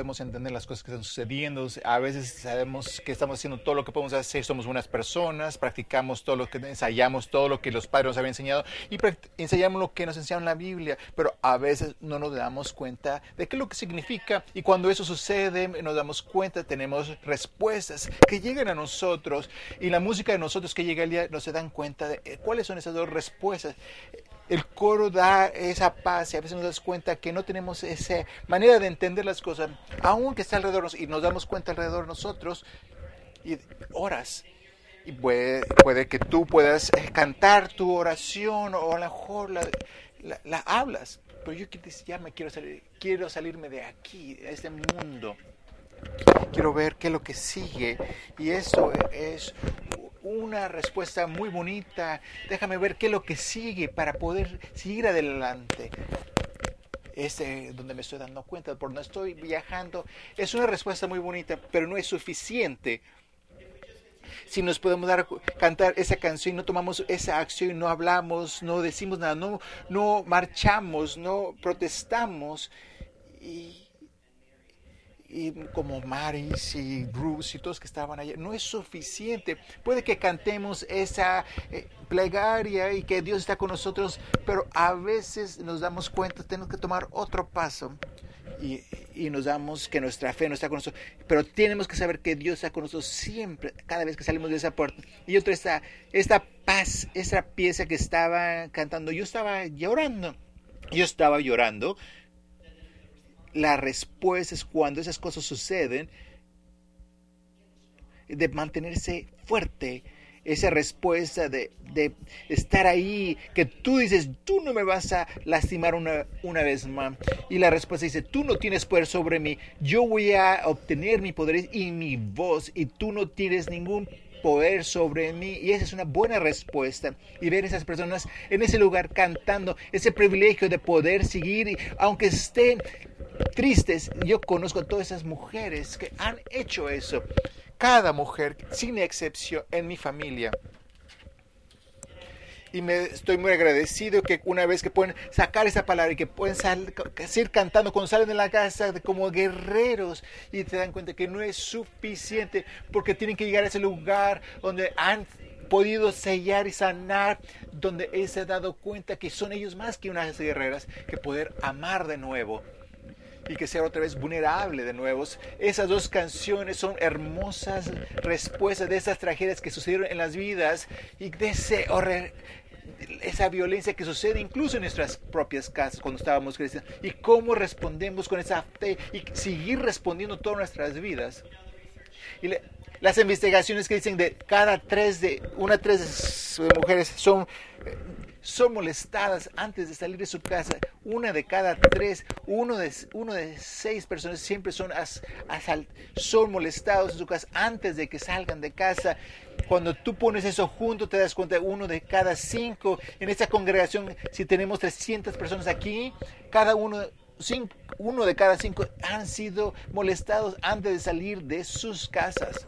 podemos entender las cosas que están sucediendo. A veces sabemos que estamos haciendo todo lo que podemos hacer. Somos buenas personas, practicamos todo lo que ensayamos, todo lo que los padres nos habían enseñado y ensayamos lo que nos enseñaron en la Biblia. Pero a veces no nos damos cuenta de qué es lo que significa. Y cuando eso sucede, nos damos cuenta, tenemos respuestas que llegan a nosotros y la música de nosotros que llega al día nos se dan cuenta de eh, cuáles son esas dos respuestas el coro da esa paz y a veces nos das cuenta que no tenemos esa manera de entender las cosas, aunque está alrededor y nos damos cuenta alrededor de nosotros y horas. Y puede, puede que tú puedas eh, cantar tu oración o a lo mejor la, la, hablas, pero yo ya me quiero salir, quiero salirme de aquí, de este mundo. Quiero ver qué es lo que sigue. Y eso es una respuesta muy bonita. Déjame ver qué es lo que sigue para poder seguir adelante. Es donde me estoy dando cuenta, por no estoy viajando. Es una respuesta muy bonita, pero no es suficiente. Si nos podemos dar cantar esa canción, no tomamos esa acción, no hablamos, no decimos nada, no, no marchamos, no protestamos y como Maris y Bruce y todos que estaban allá, no es suficiente. Puede que cantemos esa eh, plegaria y que Dios está con nosotros, pero a veces nos damos cuenta, tenemos que tomar otro paso. Y, y, nos damos que nuestra fe no está con nosotros, pero tenemos que saber que Dios está con nosotros siempre, cada vez que salimos de esa puerta. Y otra, esta, esta paz, esa pieza que estaba cantando, yo estaba llorando, yo estaba llorando, la respuesta es cuando esas cosas suceden, de mantenerse fuerte, esa respuesta de, de, estar ahí, que tú dices, tú no me vas a lastimar una, una vez más. Y la respuesta dice, tú no tienes poder sobre mí, yo voy a obtener mi poder y mi voz, y tú no tienes ningún poder sobre mí. Y esa es una buena respuesta. Y ver esas personas en ese lugar cantando, ese privilegio de poder seguir, aunque estén tristes. Yo conozco a todas esas mujeres que han hecho eso. Cada mujer, sin excepción, en mi familia. Y me estoy muy agradecido que una vez que pueden sacar esa palabra y que pueden seguir cantando cuando salen de la casa como guerreros y te dan cuenta que no es suficiente porque tienen que llegar a ese lugar donde han podido sellar y sanar, donde se ha dado cuenta que son ellos más que unas guerreras, que poder amar de nuevo y que sea otra vez vulnerable de nuevo. Esas dos canciones son hermosas respuestas de esas tragedias que sucedieron en las vidas y de ese esa violencia que sucede incluso en nuestras propias casas cuando estábamos creciendo y cómo respondemos con esa fe y seguir respondiendo todas nuestras vidas. Y las investigaciones que dicen de cada tres de una tres mujeres son son molestadas antes de salir de su casa. Una de cada tres, uno de, uno de seis personas siempre son, son molestados en su casa antes de que salgan de casa. Cuando tú pones eso junto, te das cuenta, uno de cada cinco. En esta congregación, si tenemos 300 personas aquí, cada uno, cinco, uno de cada cinco han sido molestados antes de salir de sus casas.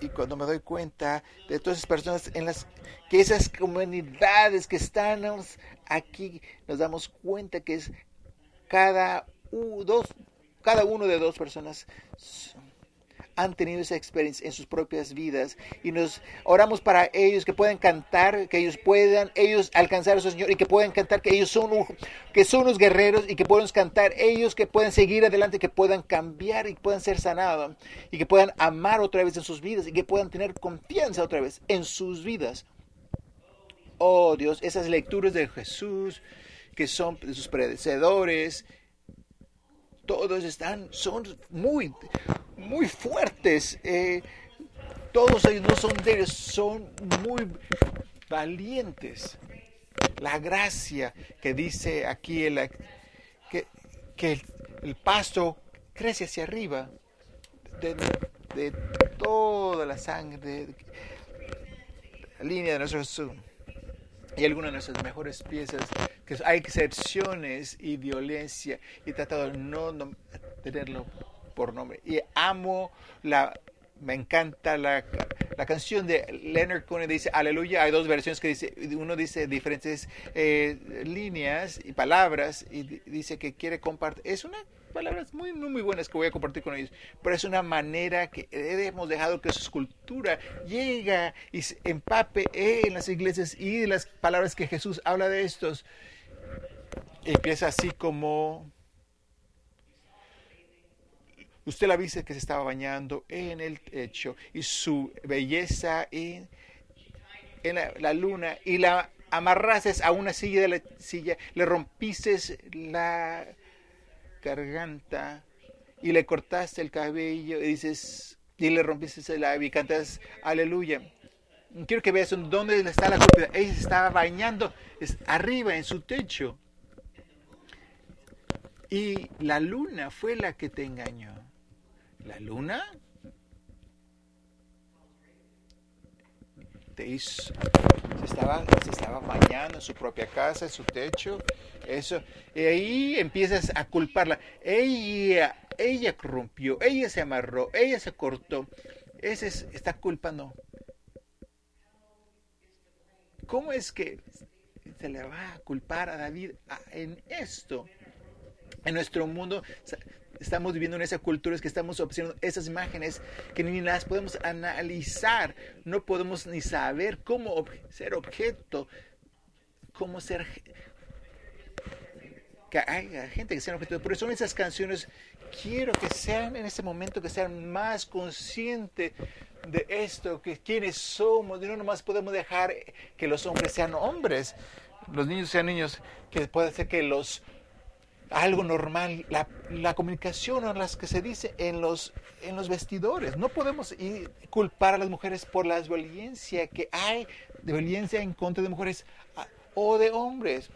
Y cuando me doy cuenta de todas esas personas en las que esas comunidades que están aquí, nos damos cuenta que es cada, dos, cada uno de dos personas han tenido esa experiencia en sus propias vidas y nos oramos para ellos que puedan cantar, que ellos puedan ellos alcanzar a su Señor y que puedan cantar que ellos son que son unos guerreros y que puedan cantar ellos que puedan seguir adelante, que puedan cambiar y puedan ser sanados y que puedan amar otra vez en sus vidas y que puedan tener confianza otra vez en sus vidas. Oh Dios, esas lecturas de Jesús que son de sus predecesores, todos están, son muy, muy fuertes. Eh, todos ellos no son débiles, son muy valientes. La gracia que dice aquí el, que, que el, pasto crece hacia arriba de, toda la sangre, la línea de nuestro y algunas de nuestras mejores piezas, que hay excepciones y violencia, y tratado de no tenerlo por nombre. Y amo la me encanta la, la, canción de Leonard Cohen, dice Aleluya. Hay dos versiones que dice, uno dice diferentes eh, líneas y palabras y dice que quiere compartir. Es una palabras muy, muy buenas que voy a compartir con ellos, pero es una manera que hemos dejado que su escultura llega y se empape en las iglesias y las palabras que Jesús habla de estos. Empieza así como Usted la viste que se estaba bañando en el techo y su belleza en, en la, luna y la amarrases a una silla de la silla, le rompiste la garganta y le cortaste el cabello y dices y le rompiste el labio y cantas aleluya. Quiero que veas dónde está la culpa. Ella estaba bañando es arriba en su techo. Y la luna fue la que te engañó. La luna te hizo, se estaba, se estaba bañando en su propia casa, en su techo, eso, y ahí empiezas a culparla. Ella, ella corrompió, ella se amarró, ella se cortó. Ese es, está culpando. ¿Cómo es que se le va a culpar a David en esto? En nuestro mundo estamos viviendo en esa cultura, es que estamos observando esas imágenes que ni las podemos analizar, no podemos ni saber cómo ser objeto, cómo ser que haya gente que sea objeto. Por eso en esas canciones quiero que sean en este momento, que sean más conscientes de esto, que quienes somos, y no nomás podemos dejar que los hombres sean hombres, los niños sean niños, que puede ser que los algo normal, la, la comunicación o las que se dice en los, en los vestidores. No podemos ir, culpar a las mujeres por la violencia que hay, de violencia en contra de mujeres ah, o de hombres.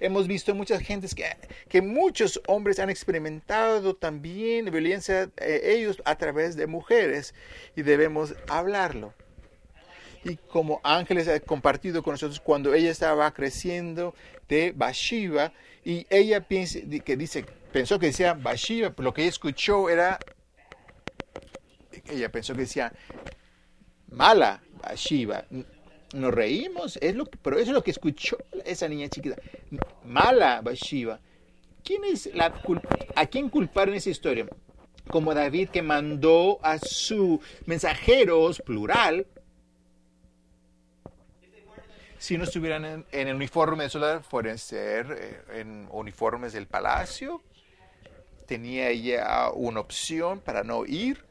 Hemos visto muchas gentes que, que muchos hombres han experimentado también violencia eh, ellos a través de mujeres y debemos hablarlo. Y como Ángeles ha compartido con nosotros cuando ella estaba creciendo de Bathsheba, y ella piensa, que dice, pensó que decía Bathsheba, lo que ella escuchó era, ella pensó que decía mala Bathsheba. Nos reímos, es lo pero eso es lo que escuchó esa niña chiquita. Mala Bathsheba. ¿Quién es la ¿A quién culpar en esa historia? Como David que mandó a sus mensajeros, plural, si no estuvieran en, el uniforme soldado, fueran ser eh, en uniformes del palacio. Tenía ella una opción para no ir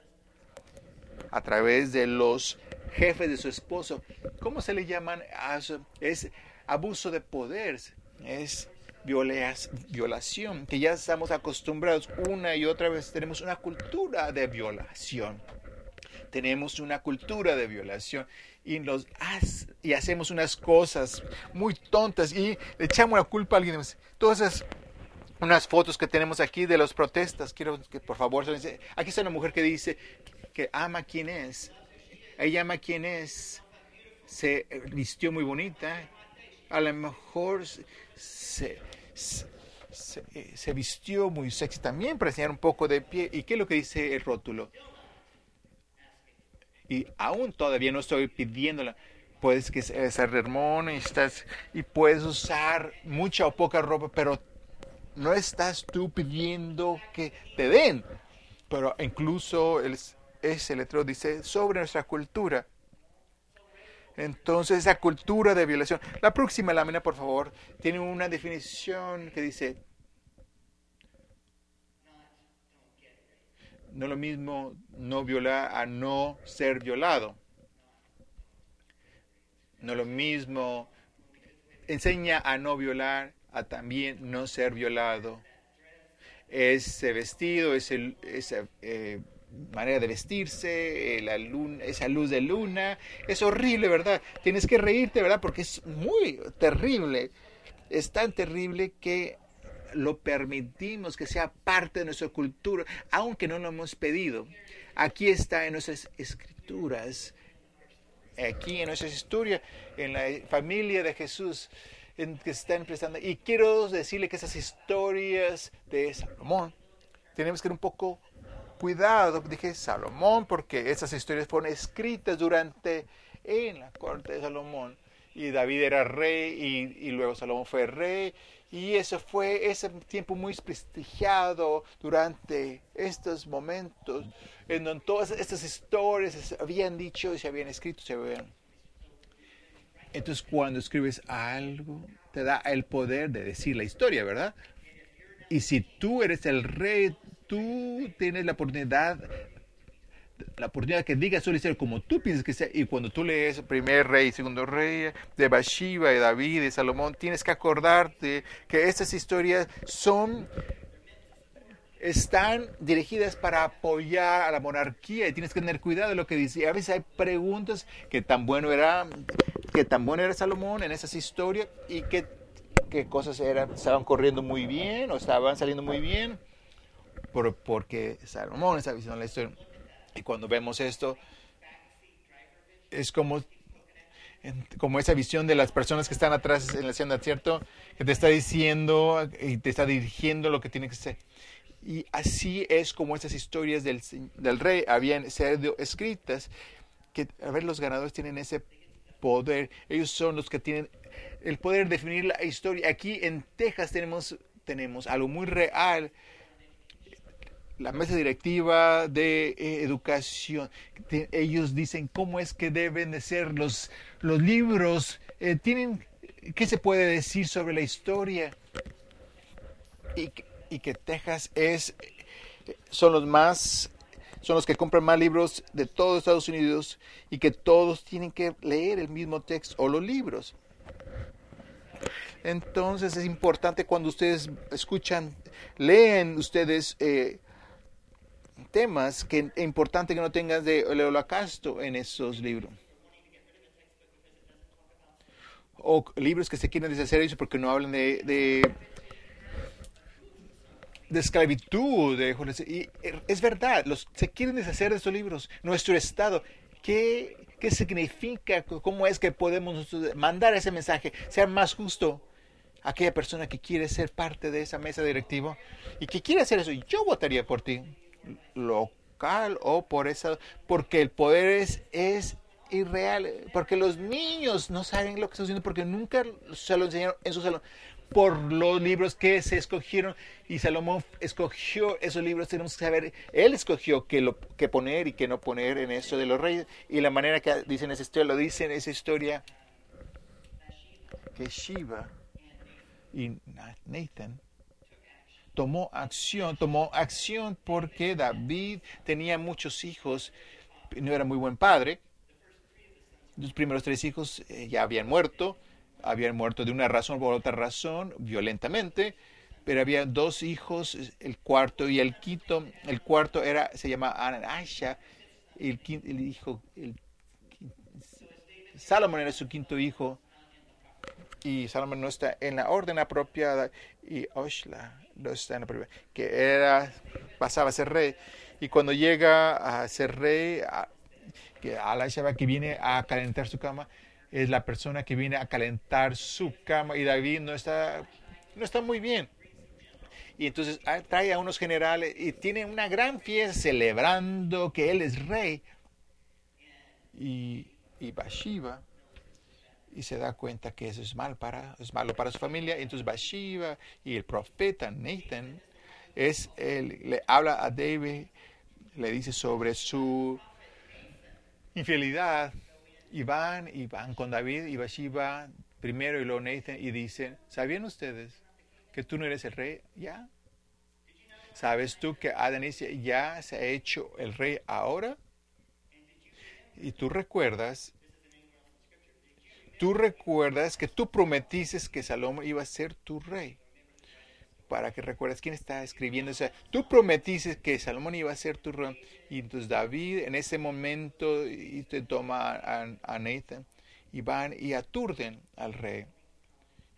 a través de los jefes de su esposo. ¿Cómo se le llaman? Es abuso de poder, es violación, que ya estamos acostumbrados una y otra vez. Tenemos una cultura de violación. Tenemos una cultura de violación y, nos, y hacemos unas cosas muy tontas y le echamos la culpa a alguien. Todas esas unas fotos que tenemos aquí de las protestas, quiero que por favor, aquí está una mujer que dice que ama a quien es, ella ama a quien es, se vistió muy bonita, a lo mejor se, se, se vistió muy sexy también para enseñar un poco de pie. ¿Y qué es lo que dice el rótulo? Y aún todavía no estoy pidiéndola. Puedes que ser y, estás, y puedes usar mucha o poca ropa, pero no estás tú pidiendo que te den. Pero incluso ese letrero dice sobre nuestra cultura. Entonces, esa cultura de violación. La próxima lámina, por favor, tiene una definición que dice no lo mismo no violar a no ser violado. No lo mismo enseña a no violar a también no ser violado. Ese vestido, esa eh, manera de vestirse, luna, esa luz de luna, es horrible, ¿verdad? Tienes que reírte, ¿verdad? Porque es muy terrible. Es tan terrible que lo permitimos que sea parte de nuestra cultura, aunque no lo hemos pedido. Aquí está en nuestras escrituras, aquí en nuestra historia, en la familia de Jesús en que están prestando. Y quiero decirle que esas historias de Salomón tenemos que ser un poco cuidado, dije Salomón, porque esas historias fueron escritas durante en la corte de Salomón. Y David era rey y, y luego Salomón fue rey. Y eso fue ese tiempo muy prestigiado durante estos momentos en donde todas estas historias se habían dicho y se habían escrito, se habían. Entonces cuando escribes algo, te da el poder de decir la historia, ¿verdad? Y si tú eres el rey, tú tienes la oportunidad la oportunidad que digas su historia como tú piensas que sea. Y cuando tú lees primer rey, segundo rey, de Bathsheba, de David, de Salomón, tienes que acordarte que estas historias son están dirigidas para apoyar a la monarquía y tienes que tener cuidado de lo que dice. A veces hay preguntas que tan bueno era, que tan bueno era Salomón en esas historias y que, que cosas eran, estaban corriendo muy bien o estaban saliendo muy bien por, porque Salomón estaba diciendo la historia. Y cuando vemos esto, es como, como esa visión de las personas que están atrás en la escena, ¿cierto? Que te está diciendo y te está dirigiendo lo que tiene que ser. Y así es como estas historias del, del rey habían sido escritas, que a ver, los ganadores tienen ese poder, ellos son los que tienen el poder de definir la historia. Aquí en Texas tenemos, tenemos algo muy real, la mesa directiva de eh, educación. ellos dicen cómo es que deben de ser los, los libros, eh, tienen, ¿qué se puede decir sobre la historia? Y, y que Texas es, son los más, son los que compran más libros de todos Estados Unidos y que todos tienen que leer el mismo texto o los libros. Entonces es importante cuando ustedes escuchan, leen ustedes eh, temas que es importante que no tengas de el holocausto en esos libros. O libros que se quieren deshacer eso porque no hablan de, de, de esclavitud. De, y es verdad, los, se quieren deshacer de esos libros. Nuestro Estado, ¿qué, ¿qué significa? ¿Cómo es que podemos mandar ese mensaje? Ser más justo aquella persona que quiere ser parte de esa mesa directiva y que quiere hacer eso. Yo votaría por ti local o por esa, porque el poder es, es irreal, porque los niños no saben lo que está haciendo porque nunca se lo enseñaron en su salón. Por los libros que se escogieron y Salomón escogió esos libros, tenemos que saber, él escogió qué, lo, qué poner y qué no poner en eso de los reyes y la manera que dicen esa historia, lo dicen esa historia que Shiva y Nathan tomó acción, tomó acción porque David tenía muchos hijos, no era muy buen padre. Los primeros tres hijos eh, ya habían muerto, habían muerto de una razón por otra razón, violentamente, pero había dos hijos, el cuarto y el quinto. El cuarto era, se llama Anasha, el, el hijo, Salomón era su quinto hijo, y Salomón no está en la orden apropiada, y Oshla que era, pasaba a ser rey. Y cuando llega a ser rey, a, que que viene a calentar su cama, es la persona que viene a calentar su cama y David no está, no está muy bien. Y entonces ah, trae a unos generales y tiene una gran fiesta celebrando que él es rey. Y, y y se da cuenta que eso es, mal para, es malo para su familia. Entonces Bathsheba y el profeta Nathan es el, le habla a David, le dice sobre su infidelidad y van y van con David y Bathsheba primero y luego Nathan y dicen, ¿sabían ustedes que tú no eres el rey? Ya. ¿Sabes tú que Adonicia ya se ha hecho el rey ahora? Y tú recuerdas tú recuerdas que tú prometiste que Salomón iba a ser tu rey. Para que recuerdes quién está escribiendo. O sea, tú prometiste que Salomón iba a ser tu rey. Y entonces David en ese momento te toma a, a Nathan y van y aturden al rey.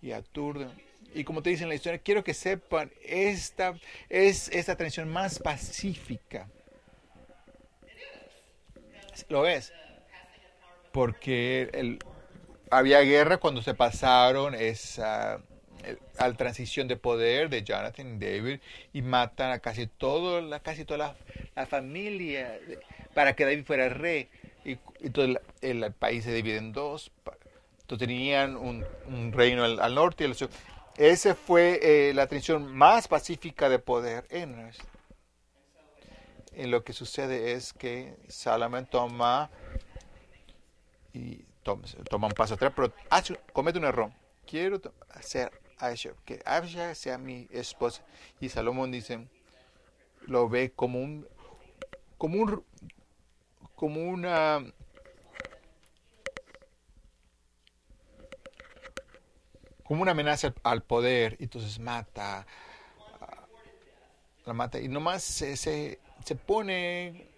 Y aturden. Y como te dice en la historia, quiero que sepan, esta es esta tradición más pacífica. Lo es. Porque el, había guerra cuando se pasaron esa, a la transición de poder de Jonathan y David y matan a casi todo la casi toda la, la familia para que David fuera rey. Y, todo el, país se divide en dos entonces tenían un, reino al, al, norte y al sur. Esa fue eh, la transición más pacífica de poder en en lo que sucede es que Salomón toma y toma, un paso atrás pero hace, comete un error. Quiero hacer Aisha, que Aisha sea mi esposa. Y Salomón dice, lo ve como un, como un, como una, como una amenaza al poder, y entonces mata, la mata, y nomás se, se, se pone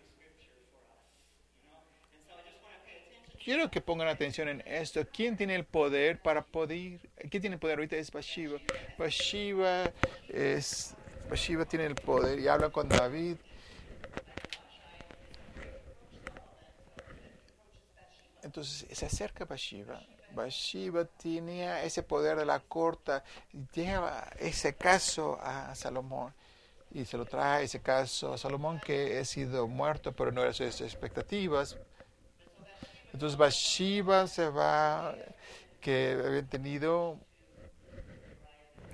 quiero que pongan atención en esto. ¿Quién tiene el poder para poder? ¿Quién tiene el poder ahorita? Es Bathsheba. Bathsheba es Bathsheba tiene el poder y habla con David. Entonces se acerca Bathsheba. Bathsheba tenía ese poder de la corta, lleva ese caso a Salomón y se lo trae ese caso a Salomón que ha sido muerto, pero no eran sus expectativas. Entonces Bathsheba se va, que había tenido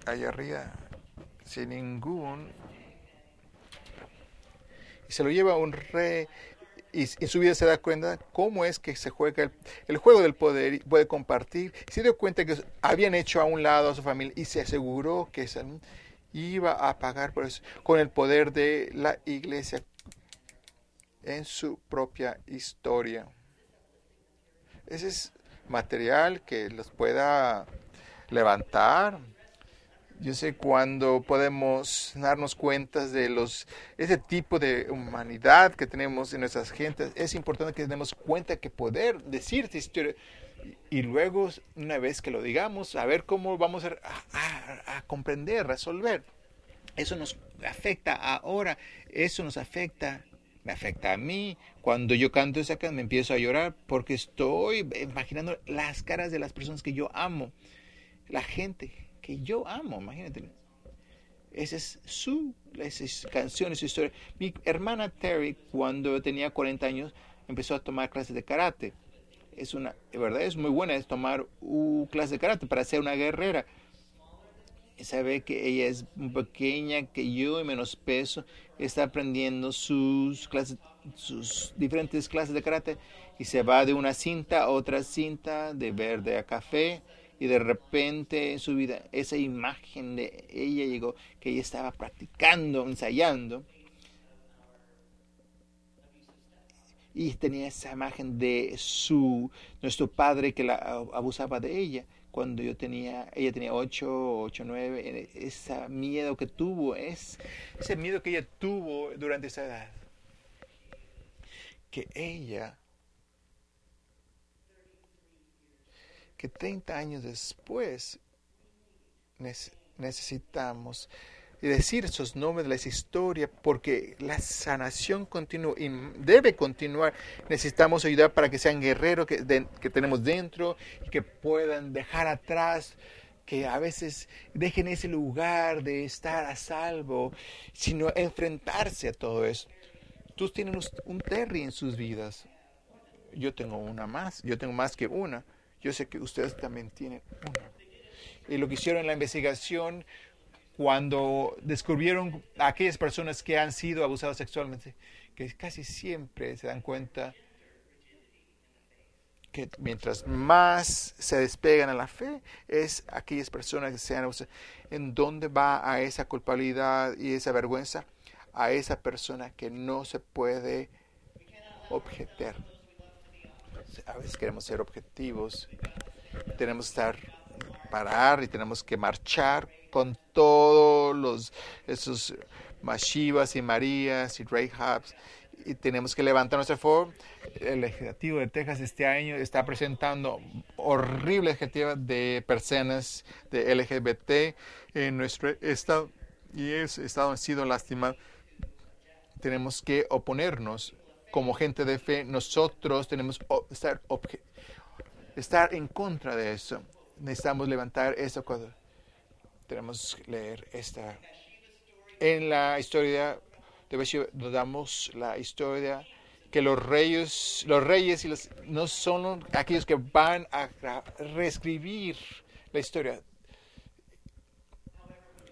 allá arriba, sin ningún, y se lo lleva un rey, y en su vida se da cuenta cómo es que se juega el, juego del poder, y puede compartir, se dio cuenta que habían hecho a un lado a su familia, y se aseguró que iba a pagar por eso, con el poder de la iglesia en su propia historia. Ese es material que los pueda levantar. Yo sé cuando podemos darnos cuenta de los ese tipo de humanidad que tenemos en nuestras gentes, es importante que demos cuenta que poder decir esta historia y luego, una vez que lo digamos, a ver cómo vamos a, a, a comprender, resolver. Eso nos afecta ahora, eso nos afecta me afecta a mí. Cuando yo canto esa canción me empiezo a llorar porque estoy imaginando las caras de las personas que yo amo, la gente que yo amo, imagínate. Esa es su esa canción, su historia. Mi hermana Terry, cuando tenía 40 años, empezó a tomar clases de karate. Es una, de verdad, es muy buena es tomar una clase de karate para ser una guerrera sabe que ella es pequeña que yo y menos peso, está aprendiendo sus clases, sus diferentes clases de karate y se va de una cinta a otra cinta, de verde a café y de repente en su vida esa imagen de ella llegó que ella estaba practicando, ensayando y tenía esa imagen de su nuestro padre que la abusaba de ella cuando yo tenía, ella tenía 8, 8, 9, ese miedo que tuvo, es ese miedo que ella tuvo durante esa edad. Que ella, que 30 años después necesitamos y decir esos nombres de esa historia porque la sanación continúa y debe continuar. Necesitamos ayudar para que sean guerreros que, que tenemos dentro que puedan dejar atrás que a veces dejen ese lugar de estar a salvo, sino enfrentarse a todo eso. Tú tienes un Terry en sus vidas. Yo tengo una más, yo tengo más que una. Yo sé que ustedes también tienen una. Y lo que hicieron en la investigación cuando descubrieron a aquellas personas que han sido abusadas sexualmente, que casi siempre se dan cuenta que mientras más se despegan a la fe, es aquellas personas que sean abusadas. ¿En dónde va a esa culpabilidad y esa vergüenza? A esa persona que no se puede objetar. A veces queremos ser objetivos, tenemos que estar, parar y tenemos que marchar con todos los esos Mashivas y Marías y Rahabs y tenemos que levantar nuestra forma. El legislativo de Texas este año está presentando horrible ejecutiva de personas de LGBT en nuestro estado y ese estado ha sido lastimado. Tenemos que oponernos como gente de fe. Nosotros tenemos que estar, estar en contra de eso. Necesitamos levantar eso tenemos que leer esta. En la historia de Bathsheba damos la historia que los reyes, los reyes y los, no son aquellos que van a reescribir la historia.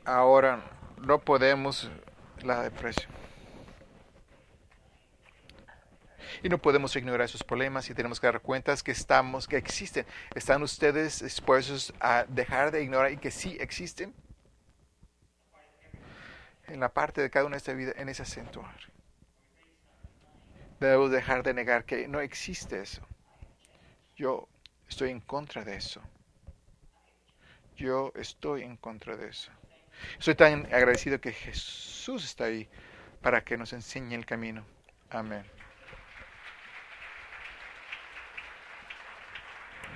Ahora no podemos la depresión. Y no podemos ignorar esos problemas y tenemos que dar cuentas que estamos, que existen. ¿Están ustedes dispuestos a dejar de ignorar y que sí existen? En la parte de cada una de esta vida, en ese santuario. Debemos dejar de negar que no existe eso. Yo estoy en contra de eso. Yo estoy en contra de eso. Soy tan agradecido que Jesús está ahí para que nos enseñe el camino. Amén.